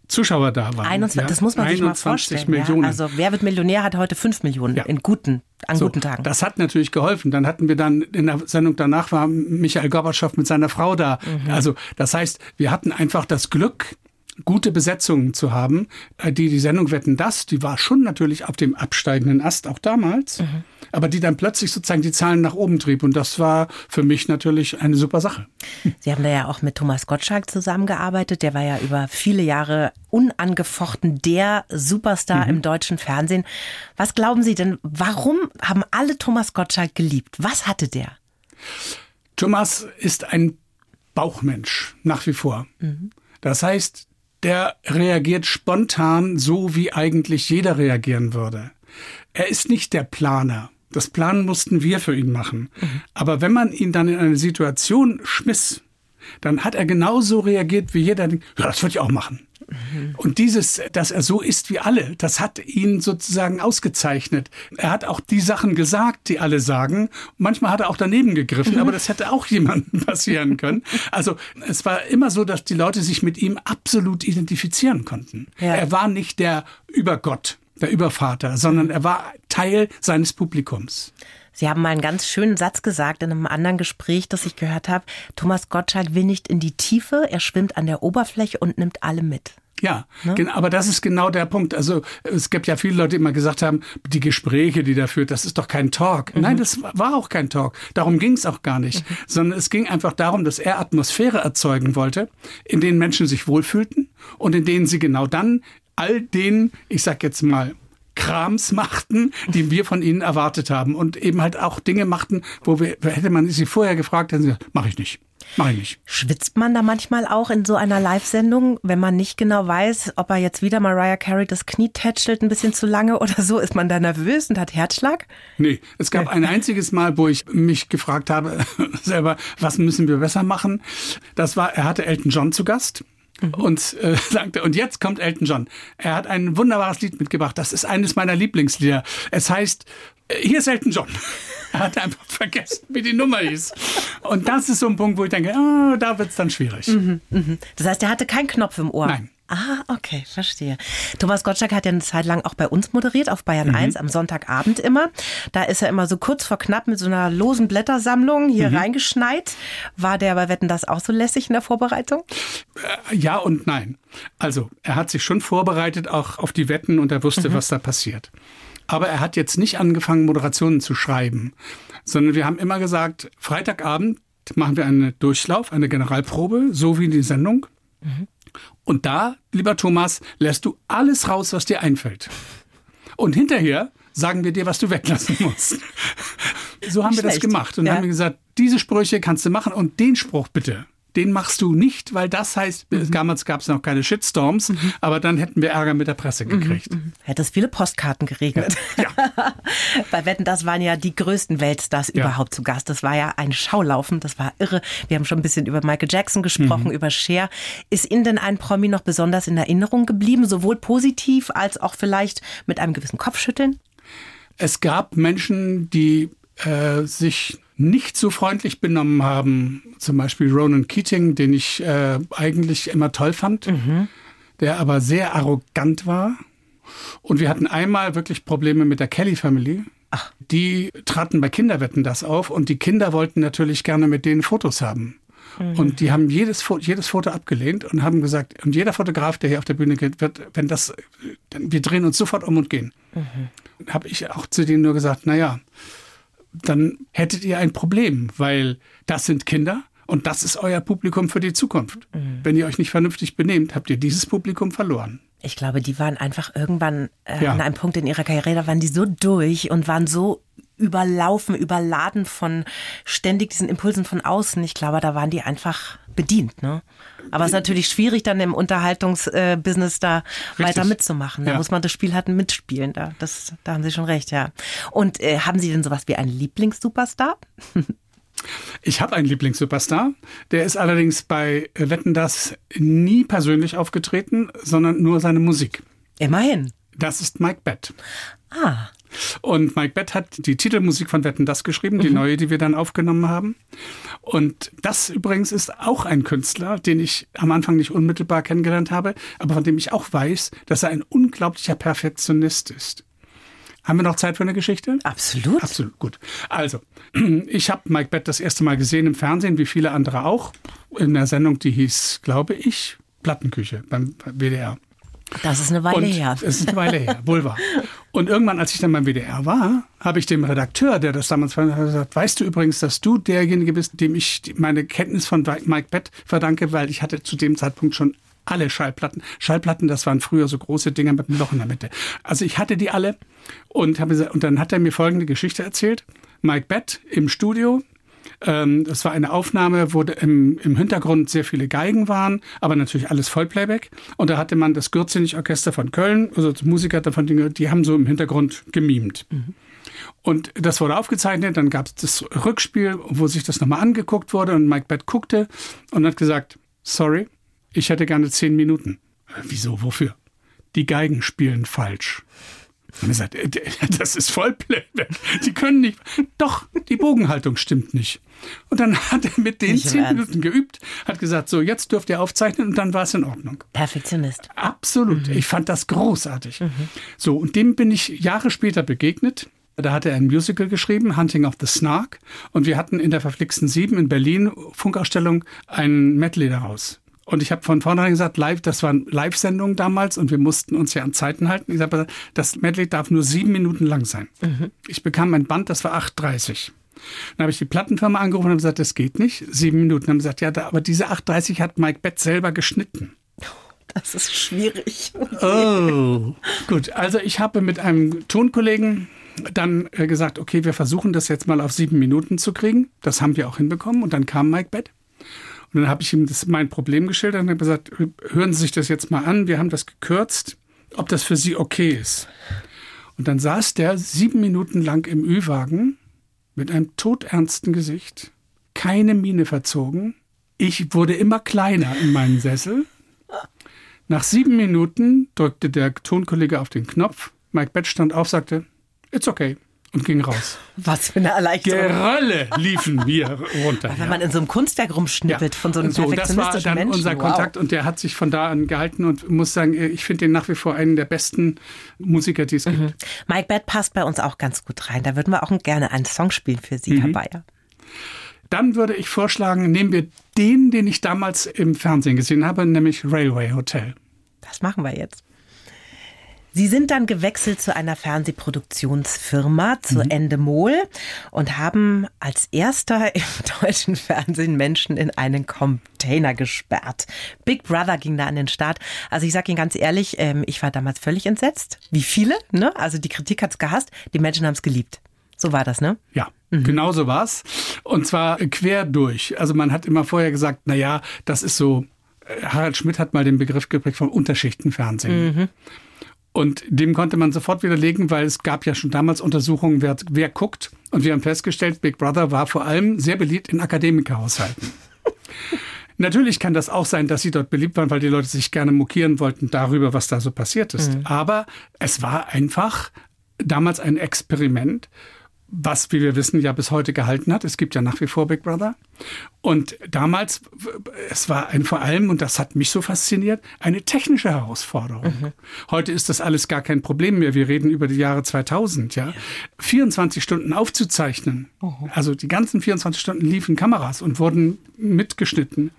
S2: Zuschauer da waren.
S4: 21, ja? Das muss man sich mal vorstellen. Millionen. Ja? Also Wer wird Millionär hat heute 5 Millionen ja. in guten, an so, guten Tagen.
S2: Das hat natürlich geholfen. Dann hatten wir dann in der Sendung danach war Michael Gorbatschow mit seiner Frau da. Mhm. Also das heißt, wir hatten einfach das Glück, gute Besetzungen zu haben. Äh, die, die Sendung Wetten das, die war schon natürlich auf dem absteigenden Ast, auch damals, mhm. aber die dann plötzlich sozusagen die Zahlen nach oben trieb. Und das war für mich natürlich eine super Sache.
S4: Sie haben da ja auch mit Thomas Gottschalk zusammengearbeitet. Der war ja über viele Jahre unangefochten der Superstar mhm. im deutschen Fernsehen. Was glauben Sie denn, warum haben alle Thomas Gottschalk geliebt? Was hatte der?
S2: Thomas ist ein Bauchmensch nach wie vor. Mhm. Das heißt, der reagiert spontan so, wie eigentlich jeder reagieren würde. Er ist nicht der Planer. Das Planen mussten wir für ihn machen. Mhm. Aber wenn man ihn dann in eine Situation schmiss, dann hat er genauso reagiert wie jeder. Ja, das würde ich auch machen. Mhm. Und dieses, dass er so ist wie alle, das hat ihn sozusagen ausgezeichnet. Er hat auch die Sachen gesagt, die alle sagen. Manchmal hat er auch daneben gegriffen, mhm. aber das hätte auch jemandem passieren können. Also es war immer so, dass die Leute sich mit ihm absolut identifizieren konnten. Ja. Er war nicht der Übergott, der Übervater, sondern er war Teil seines Publikums.
S4: Sie haben mal einen ganz schönen Satz gesagt in einem anderen Gespräch, das ich gehört habe. Thomas Gottschalk will nicht in die Tiefe, er schwimmt an der Oberfläche und nimmt alle mit.
S2: Ja, ne? aber das ist genau der Punkt. Also es gibt ja viele Leute, die immer gesagt haben, die Gespräche, die da führt, das ist doch kein Talk. Mhm. Nein, das war auch kein Talk. Darum ging es auch gar nicht. Mhm. Sondern es ging einfach darum, dass er Atmosphäre erzeugen wollte, in denen Menschen sich wohlfühlten und in denen sie genau dann all den, ich sag jetzt mal, Krams machten, die wir von ihnen erwartet haben und eben halt auch Dinge machten, wo wir, hätte man sie vorher gefragt, hätten sie gesagt, mach ich nicht. Mach ich nicht.
S4: Schwitzt man da manchmal auch in so einer Live-Sendung, wenn man nicht genau weiß, ob er jetzt wieder Mariah Carey das Knie tätschelt ein bisschen zu lange oder so? Ist man da nervös und hat Herzschlag?
S2: Nee, es gab ein einziges Mal, wo ich mich gefragt habe, selber, was müssen wir besser machen? Das war, er hatte Elton John zu Gast Mhm. Und äh, sagte, und jetzt kommt Elton John. Er hat ein wunderbares Lied mitgebracht. Das ist eines meiner Lieblingslieder. Es heißt, äh, hier ist Elton John. Er hat einfach vergessen, wie die Nummer hieß. Und das ist so ein Punkt, wo ich denke, oh, da wird's dann schwierig. Mhm,
S4: mh. Das heißt, er hatte keinen Knopf im Ohr.
S2: Nein.
S4: Ah, okay, verstehe. Thomas Gottschalk hat ja eine Zeit lang auch bei uns moderiert, auf Bayern mhm. 1 am Sonntagabend immer. Da ist er immer so kurz vor knapp mit so einer losen Blättersammlung hier mhm. reingeschneit. War der bei Wetten das auch so lässig in der Vorbereitung?
S2: Äh, ja und nein. Also, er hat sich schon vorbereitet auch auf die Wetten und er wusste, mhm. was da passiert. Aber er hat jetzt nicht angefangen, Moderationen zu schreiben, sondern wir haben immer gesagt, Freitagabend machen wir einen Durchlauf, eine Generalprobe, so wie die Sendung. Mhm. Und da, lieber Thomas, lässt du alles raus, was dir einfällt. Und hinterher sagen wir dir, was du weglassen musst. so haben wir das gemacht und ja. haben gesagt, diese Sprüche kannst du machen und den Spruch bitte den machst du nicht, weil das heißt, mhm. damals gab es noch keine Shitstorms, mhm. aber dann hätten wir Ärger mit der Presse mhm. gekriegt. Mhm.
S4: Hättest viele Postkarten geregnet. Ja. Bei Wetten, das waren ja die größten Weltstars ja. überhaupt zu Gast. Das war ja ein Schaulaufen, das war irre. Wir haben schon ein bisschen über Michael Jackson gesprochen, mhm. über Cher. Ist Ihnen denn ein Promi noch besonders in Erinnerung geblieben, sowohl positiv als auch vielleicht mit einem gewissen Kopfschütteln?
S2: Es gab Menschen, die äh, sich nicht so freundlich benommen haben. Zum Beispiel Ronan Keating, den ich äh, eigentlich immer toll fand, mhm. der aber sehr arrogant war. Und wir hatten einmal wirklich Probleme mit der Kelly Family. Ach. Die traten bei Kinderwetten das auf und die Kinder wollten natürlich gerne mit denen Fotos haben. Mhm. Und die haben jedes, jedes Foto abgelehnt und haben gesagt, und jeder Fotograf, der hier auf der Bühne geht, wird, wenn das, wir drehen uns sofort um und gehen. Mhm. Habe ich auch zu denen nur gesagt, na ja, dann hättet ihr ein Problem, weil das sind Kinder und das ist euer Publikum für die Zukunft. Mhm. Wenn ihr euch nicht vernünftig benehmt, habt ihr dieses Publikum verloren.
S4: Ich glaube, die waren einfach irgendwann äh, ja. an einem Punkt in ihrer Karriere, da waren die so durch und waren so überlaufen, überladen von ständig diesen Impulsen von außen. Ich glaube, da waren die einfach bedient. Ne? Aber es ist natürlich schwierig, dann im Unterhaltungsbusiness da Richtig. weiter mitzumachen. Da ja. muss man das Spiel halt mitspielen. Da, das, da haben Sie schon recht, ja. Und äh, haben Sie denn sowas wie einen Lieblingssuperstar?
S2: Ich habe einen Lieblingssuperstar. Der ist allerdings bei Wetten das nie persönlich aufgetreten, sondern nur seine Musik.
S4: Immerhin.
S2: Das ist Mike Bett.
S4: Ah.
S2: Und Mike Bett hat die Titelmusik von Wetten das geschrieben, die mhm. neue, die wir dann aufgenommen haben. Und das übrigens ist auch ein Künstler, den ich am Anfang nicht unmittelbar kennengelernt habe, aber von dem ich auch weiß, dass er ein unglaublicher Perfektionist ist. Haben wir noch Zeit für eine Geschichte?
S4: Absolut.
S2: Absolut, gut. Also, ich habe Mike Bett das erste Mal gesehen im Fernsehen, wie viele andere auch, in der Sendung, die hieß, glaube ich, Plattenküche beim WDR.
S4: Das ist eine Weile
S2: und
S4: her.
S2: Das ist eine Weile her, wohl wahr. Und irgendwann, als ich dann beim WDR war, habe ich dem Redakteur, der das damals war, gesagt, weißt du übrigens, dass du derjenige bist, dem ich meine Kenntnis von Mike Bett verdanke, weil ich hatte zu dem Zeitpunkt schon alle Schallplatten. Schallplatten, das waren früher so große Dinger mit einem Loch in der Mitte. Also ich hatte die alle und, habe, und dann hat er mir folgende Geschichte erzählt. Mike Bett im Studio Ähm, das war eine Aufnahme, wo im, im Hintergrund sehr viele Geigen waren, aber natürlich alles Vollplayback. Und da hatte man das Gürzenich-Orchester von Köln, also Musiker davon, die haben so im Hintergrund gemimt. Mhm. Und das wurde aufgezeichnet, dann gab es das Rückspiel, wo sich das nochmal angeguckt wurde und Mike Bett guckte und hat gesagt, sorry, ich hätte gerne zehn Minuten. Äh, wieso, wofür? Die Geigen spielen falsch. Und er sagt, äh, das ist Vollplayback. Die können nicht. Doch, die Bogenhaltung stimmt nicht. Und dann hat er mit den zehn Minuten geübt, hat gesagt, so, jetzt dürft ihr aufzeichnen und dann war es in Ordnung.
S4: Perfektionist.
S2: Absolut. Mhm. Ich fand das großartig. Mhm. So, und dem bin ich Jahre später begegnet. Da hat er ein Musical geschrieben, Hunting of the Snark. Und wir hatten in der Verflixten Sieben in Berlin, Funkausstellung, ein Medley daraus. Und ich habe von vornherein gesagt, live, das waren Live-Sendungen damals und wir mussten uns ja an Zeiten halten. Ich habe das Medley darf nur sieben Minuten lang sein. Mhm. Ich bekam ein Band, das war 8,30. Dann habe ich die Plattenfirma angerufen und habe gesagt, das geht nicht. Sieben Minuten. Dann haben gesagt, ja, aber diese 8,30 hat Mike Bett selber geschnitten.
S4: Das ist schwierig.
S2: Oh, gut. Also ich habe mit einem Tonkollegen dann äh, gesagt, okay, wir versuchen das jetzt mal auf sieben Minuten zu kriegen. Das haben wir auch hinbekommen. Und dann kam Mike Bett. Und dann habe ich ihm das, mein Problem geschildert und habe gesagt, hören Sie sich das jetzt mal an. Wir haben das gekürzt, ob das für Sie okay ist. Und dann saß der sieben Minuten lang im Ü-Wagen mit einem todernsten Gesicht, keine Miene verzogen. Ich wurde immer kleiner in meinem Sessel. Nach sieben Minuten drückte der Tonkollege auf den Knopf. Mike Bett stand auf, sagte, it's okay und ging raus.
S4: Was für eine Erleichterung.
S2: Gerölle liefen wir runter.
S4: Wenn ja. man in so einem Kunstwerk rumschnippelt ja. von so einem so,
S2: Das war dann
S4: Menschen.
S2: unser Kontakt wow. und der hat sich von da an gehalten und muss sagen, ich finde ihn nach wie vor einen der besten Musiker, die es mhm. gibt.
S4: Mike Bad passt bei uns auch ganz gut rein. Da würden wir auch gerne einen Song spielen für Sie, mhm. Herr Bayer.
S2: Dann würde ich vorschlagen, nehmen wir den, den ich damals im Fernsehen gesehen habe, nämlich Railway Hotel.
S4: Das machen wir jetzt. Sie sind dann gewechselt zu einer Fernsehproduktionsfirma, zu mhm. Endemol und haben als erster im deutschen Fernsehen Menschen in einen Container gesperrt. Big Brother ging da an den Start. Also ich sage Ihnen ganz ehrlich, ähm, ich war damals völlig entsetzt. Wie viele, ne? Also die Kritik hat's gehasst, die Menschen haben's geliebt. So war das, ne?
S2: Ja. Mhm. Genau so war's. Und zwar quer durch. Also man hat immer vorher gesagt, na ja, das ist so äh, Harald Schmidt hat mal den Begriff geprägt von Unterschichtenfernsehen. Mhm. Und dem konnte man sofort widerlegen, weil es gab ja schon damals Untersuchungen, wer, wer guckt. Und wir haben festgestellt, Big Brother war vor allem sehr beliebt in Akademikerhaushalten. Natürlich kann das auch sein, dass sie dort beliebt waren, weil die Leute sich gerne mokieren wollten darüber, was da so passiert ist. Mhm. Aber es war einfach damals ein Experiment was, wie wir wissen, ja bis heute gehalten hat. Es gibt ja nach wie vor Big Brother. Und damals, es war ein vor allem, und das hat mich so fasziniert, eine technische Herausforderung. Mhm. Heute ist das alles gar kein Problem mehr. Wir reden über die Jahre 2000, ja. 24 Stunden aufzuzeichnen. Mhm. Also die ganzen 24 Stunden liefen Kameras und wurden mitgeschnitten.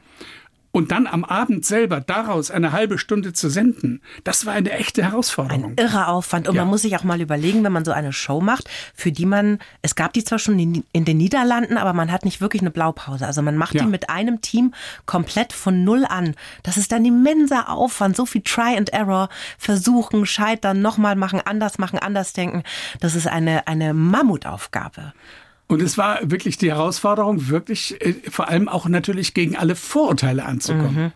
S2: Und dann am Abend selber daraus eine halbe Stunde zu senden, das war eine echte Herausforderung.
S4: Ein irrer Aufwand. Und ja. man muss sich auch mal überlegen, wenn man so eine Show macht, für die man, es gab die zwar schon in den Niederlanden, aber man hat nicht wirklich eine Blaupause. Also man macht ja. die mit einem Team komplett von Null an. Das ist ein immenser Aufwand. So viel Try and Error, versuchen, scheitern, nochmal machen, anders machen, anders denken. Das ist eine, eine Mammutaufgabe.
S2: Und es war wirklich die Herausforderung, wirklich äh, vor allem auch natürlich gegen alle Vorurteile anzukommen. Mhm.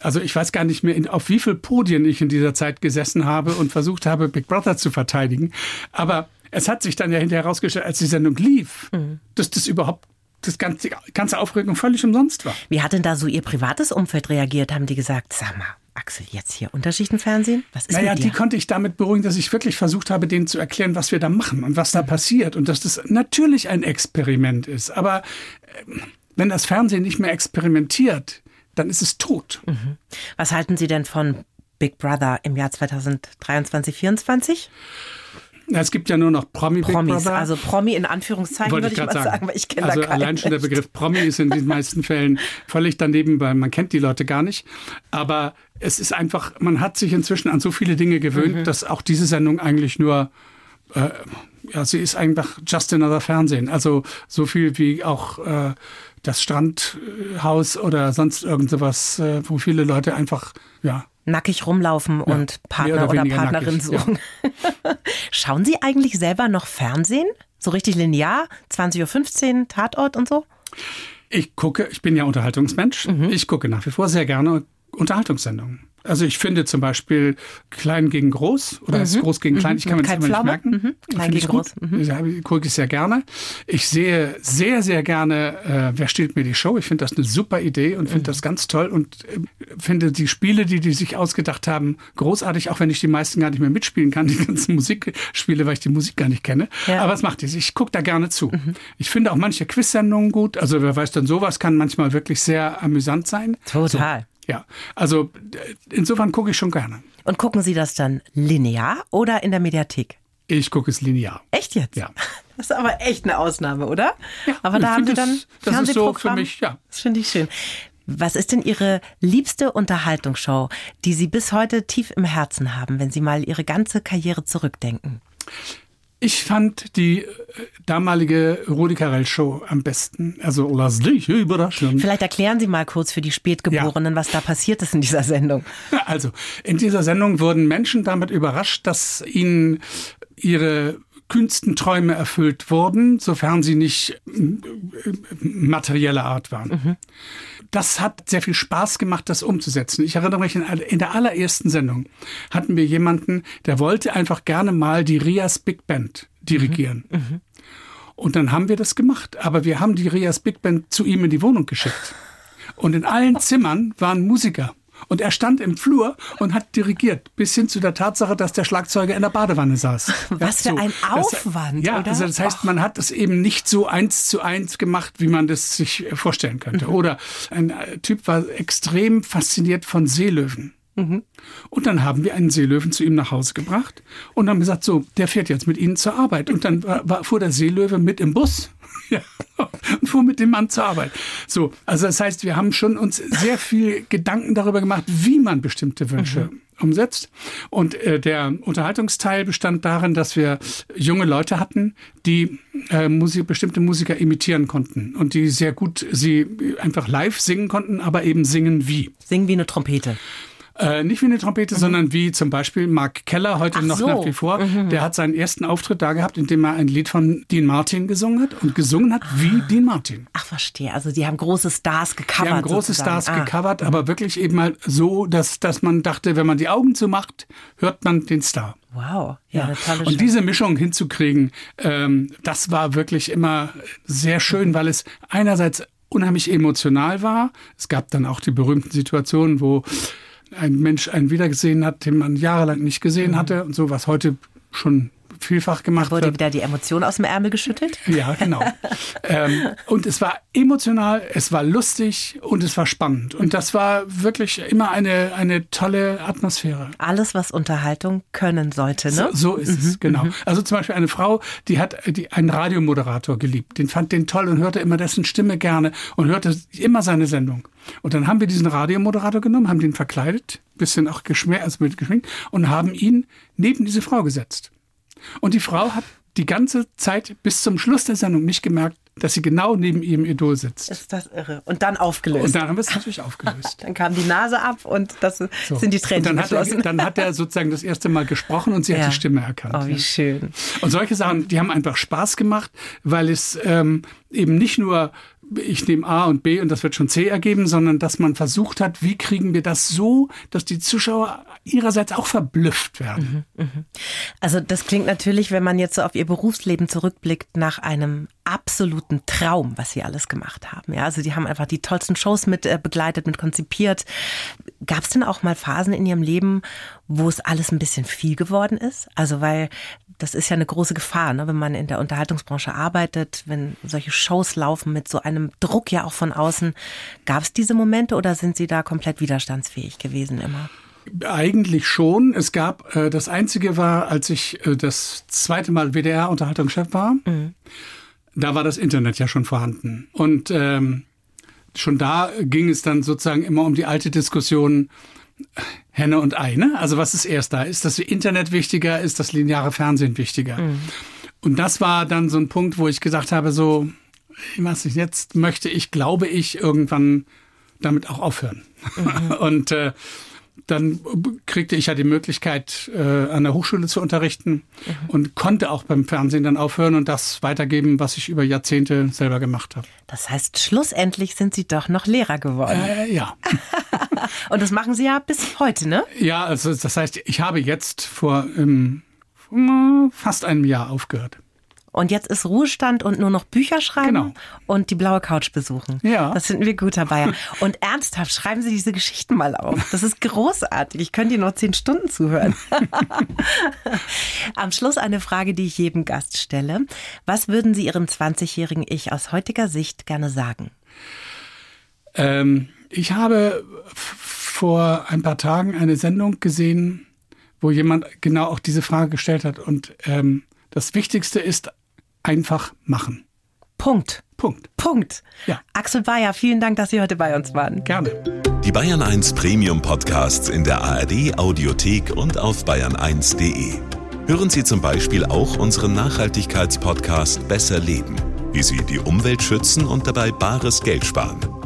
S2: Also ich weiß gar nicht mehr, auf wie viel Podien ich in dieser Zeit gesessen habe und versucht habe, Big Brother zu verteidigen. Aber es hat sich dann ja hinterher herausgestellt, als die Sendung lief, mhm. dass das überhaupt das ganze, ganze Aufregung völlig umsonst war.
S4: Wie hat denn da so Ihr privates Umfeld reagiert? Haben die gesagt, sag mal, Axel, jetzt hier Unterschichtenfernsehen?
S2: Was ist naja, die konnte ich damit beruhigen, dass ich wirklich versucht habe, denen zu erklären, was wir da machen und was da passiert und dass das natürlich ein Experiment ist. Aber äh, wenn das Fernsehen nicht mehr experimentiert, dann ist es tot. Mhm.
S4: Was halten Sie denn von Big Brother im Jahr 2023, 2024?
S2: Es gibt ja nur noch Promi
S4: Promis,
S2: Big Brother.
S4: Also Promi in Anführungszeichen würde ich, mal sagen, sagen, weil ich kenne
S2: Also
S4: da keinen.
S2: allein schon der Begriff Promi ist in den meisten Fällen völlig daneben, weil man kennt die Leute gar nicht. Aber es ist einfach, man hat sich inzwischen an so viele Dinge gewöhnt, mhm. dass auch diese Sendung eigentlich nur äh, ja, sie ist einfach just another Fernsehen. Also so viel wie auch äh, das Strandhaus oder sonst irgend sowas, äh, wo viele Leute einfach, ja,
S4: nackig rumlaufen ja, und Partner oder, oder Partnerin nackig, suchen. Ja. Schauen Sie eigentlich selber noch Fernsehen? So richtig linear? 20.15 Uhr, Tatort und so?
S2: Ich gucke, ich bin ja Unterhaltungsmensch. Mhm. Ich gucke nach wie vor sehr gerne Unterhaltungssendungen. Also ich finde zum Beispiel Klein gegen Groß oder mhm. Groß gegen Klein, ich kann mir das immer nicht merken. Mhm.
S4: Klein gegen Groß.
S2: Mhm. Ja, gucke ich sehr gerne. Ich sehe sehr, sehr gerne, äh, wer stiehlt mir die Show. Ich finde das eine super Idee und finde mhm. das ganz toll und äh, finde die Spiele, die die sich ausgedacht haben, großartig, auch wenn ich die meisten gar nicht mehr mitspielen kann, die ganzen Musikspiele, weil ich die Musik gar nicht kenne. Ja. Aber es macht die. Ich gucke da gerne zu. Mhm. Ich finde auch manche Quiz-Sendungen gut. Also wer weiß dann, sowas kann manchmal wirklich sehr amüsant sein.
S4: Total. So.
S2: Ja, also insofern gucke ich schon gerne.
S4: Und gucken Sie das dann linear oder in der Mediathek?
S2: Ich gucke es linear.
S4: Echt jetzt?
S2: Ja.
S4: Das ist aber echt eine Ausnahme, oder?
S2: Ja,
S4: aber da haben Sie dann
S2: das, das ist so für mich, ja.
S4: Das finde ich schön. Was ist denn Ihre liebste Unterhaltungsshow, die Sie bis heute tief im Herzen haben, wenn Sie mal Ihre ganze Karriere zurückdenken?
S2: Ich fand die äh, damalige Rudi Carell Show am besten. Also lass dich überraschen.
S4: Vielleicht erklären Sie mal kurz für die Spätgeborenen, ja. was da passiert ist in dieser Sendung.
S2: Also in dieser Sendung wurden Menschen damit überrascht, dass ihnen ihre kühnsten Träume erfüllt wurden, sofern sie nicht äh, materielle Art waren. Mhm. Das hat sehr viel Spaß gemacht, das umzusetzen. Ich erinnere mich, in der allerersten Sendung hatten wir jemanden, der wollte einfach gerne mal die Rias Big Band dirigieren. Mhm. Mhm. Und dann haben wir das gemacht. Aber wir haben die Rias Big Band zu ihm in die Wohnung geschickt. Und in allen Zimmern waren Musiker. Und er stand im Flur und hat dirigiert, bis hin zu der Tatsache, dass der Schlagzeuger in der Badewanne saß.
S4: Was ja, für ein Aufwand,
S2: das, ja,
S4: oder?
S2: Also das heißt, man hat es eben nicht so eins zu eins gemacht, wie man das sich vorstellen könnte. Mhm. Oder ein Typ war extrem fasziniert von Seelöwen. Mhm. Und dann haben wir einen Seelöwen zu ihm nach Hause gebracht und haben gesagt, so, der fährt jetzt mit Ihnen zur Arbeit. Und dann war, war, fuhr der Seelöwe mit im Bus ja, und fuhr mit dem Mann zur Arbeit. So, also das heißt, wir haben schon uns sehr viel Gedanken darüber gemacht, wie man bestimmte Wünsche mhm. umsetzt. Und äh, der Unterhaltungsteil bestand darin, dass wir junge Leute hatten, die äh, Musik, bestimmte Musiker imitieren konnten und die sehr gut sie einfach live singen konnten, aber eben singen wie.
S4: Singen wie eine Trompete.
S2: Äh, nicht wie eine Trompete, mhm. sondern wie zum Beispiel Mark Keller, heute Ach noch so. nach wie vor. Mhm. Der hat seinen ersten Auftritt da gehabt, in dem er ein Lied von Dean Martin gesungen hat und gesungen hat wie ah. Dean Martin.
S4: Ach, verstehe. Also die haben große Stars gecovert.
S2: Die haben große sozusagen. Stars ah. gecovert, aber wirklich eben mal so, dass, dass man dachte, wenn man die Augen zumacht, hört man den Star.
S4: Wow, ja,
S2: ja. Und diese Mischung hinzukriegen, ähm, das war wirklich immer sehr schön, weil es einerseits unheimlich emotional war. Es gab dann auch die berühmten Situationen, wo ein Mensch einen wiedergesehen hat, den man jahrelang nicht gesehen mhm. hatte und so, was heute schon vielfach gemacht
S4: Wurde
S2: wird.
S4: wieder die Emotion aus dem Ärmel geschüttelt?
S2: Ja, genau. ähm, und es war emotional, es war lustig und es war spannend. Und das war wirklich immer eine, eine tolle Atmosphäre.
S4: Alles, was Unterhaltung können sollte, ne?
S2: So, so ist mhm, es, genau. Mhm. Also zum Beispiel eine Frau, die hat die, einen Radiomoderator geliebt. Den fand den toll und hörte immer dessen Stimme gerne und hörte immer seine Sendung. Und dann haben wir diesen Radiomoderator genommen, haben den verkleidet, bisschen auch geschminkt, also mit geschminkt und haben ihn neben diese Frau gesetzt. Und die Frau hat die ganze Zeit bis zum Schluss der Sendung nicht gemerkt, dass sie genau neben ihrem Idol sitzt.
S4: Ist das irre. Und dann aufgelöst.
S2: Und dann haben wir es natürlich aufgelöst.
S4: dann kam die Nase ab und das so. sind die Tränen.
S2: Und dann hat, er, dann hat er sozusagen das erste Mal gesprochen und sie ja. hat die Stimme erkannt.
S4: Oh, wie ja. schön.
S2: Und solche Sachen, die haben einfach Spaß gemacht, weil es ähm, eben nicht nur ich nehme A und B und das wird schon C ergeben, sondern dass man versucht hat, wie kriegen wir das so, dass die Zuschauer ihrerseits auch verblüfft werden. Mhm,
S4: mh. Also das klingt natürlich, wenn man jetzt so auf ihr Berufsleben zurückblickt, nach einem absoluten Traum, was sie alles gemacht haben. Ja, also die haben einfach die tollsten Shows mit äh, begleitet, mit konzipiert. Gab es denn auch mal Phasen in ihrem Leben, wo es alles ein bisschen viel geworden ist? Also weil das ist ja eine große Gefahr, ne? wenn man in der Unterhaltungsbranche arbeitet, wenn solche Shows laufen mit so einem Druck ja auch von außen. Gab es diese Momente oder sind Sie da komplett widerstandsfähig gewesen immer?
S2: Eigentlich schon. Es gab, äh, das Einzige war, als ich äh, das zweite Mal WDR-Unterhaltungschef war, mhm. da war das Internet ja schon vorhanden. Und ähm, schon da ging es dann sozusagen immer um die alte Diskussion, Henne und Ei, ne? Also was ist erst da? Ist das Internet wichtiger? Ist das lineare Fernsehen wichtiger? Mhm. Und das war dann so ein Punkt, wo ich gesagt habe, so, ich weiß nicht, jetzt möchte ich, glaube ich, irgendwann damit auch aufhören. Mhm. Und äh, dann kriegte ich ja die Möglichkeit, äh, an der Hochschule zu unterrichten mhm. und konnte auch beim Fernsehen dann aufhören und das weitergeben, was ich über Jahrzehnte selber gemacht habe.
S4: Das heißt, schlussendlich sind Sie doch noch Lehrer geworden.
S2: Äh, ja.
S4: und das machen Sie ja bis heute, ne?
S2: Ja, also das heißt, ich habe jetzt vor ähm, fast einem Jahr aufgehört.
S4: Und jetzt ist Ruhestand und nur noch Bücher schreiben genau. und die blaue Couch besuchen.
S2: Ja.
S4: Das finden wir gut dabei. Und ernsthaft, schreiben Sie diese Geschichten mal auf. Das ist großartig. Ich könnte Ihnen noch zehn Stunden zuhören. Am Schluss eine Frage, die ich jedem Gast stelle. Was würden Sie Ihrem 20-jährigen Ich aus heutiger Sicht gerne sagen?
S2: Ähm, ich habe vor ein paar Tagen eine Sendung gesehen, wo jemand genau auch diese Frage gestellt hat. Und ähm, das Wichtigste ist einfach machen.
S4: Punkt.
S2: Punkt.
S4: Punkt.
S2: Ja.
S4: Axel Bayer, vielen Dank, dass Sie heute bei uns waren.
S2: Gerne.
S3: Die Bayern 1 Premium Podcasts in der ARD Audiothek und auf bayern1.de. Hören Sie zum Beispiel auch unseren Nachhaltigkeitspodcast Besser Leben, wie Sie die Umwelt schützen und dabei bares Geld sparen.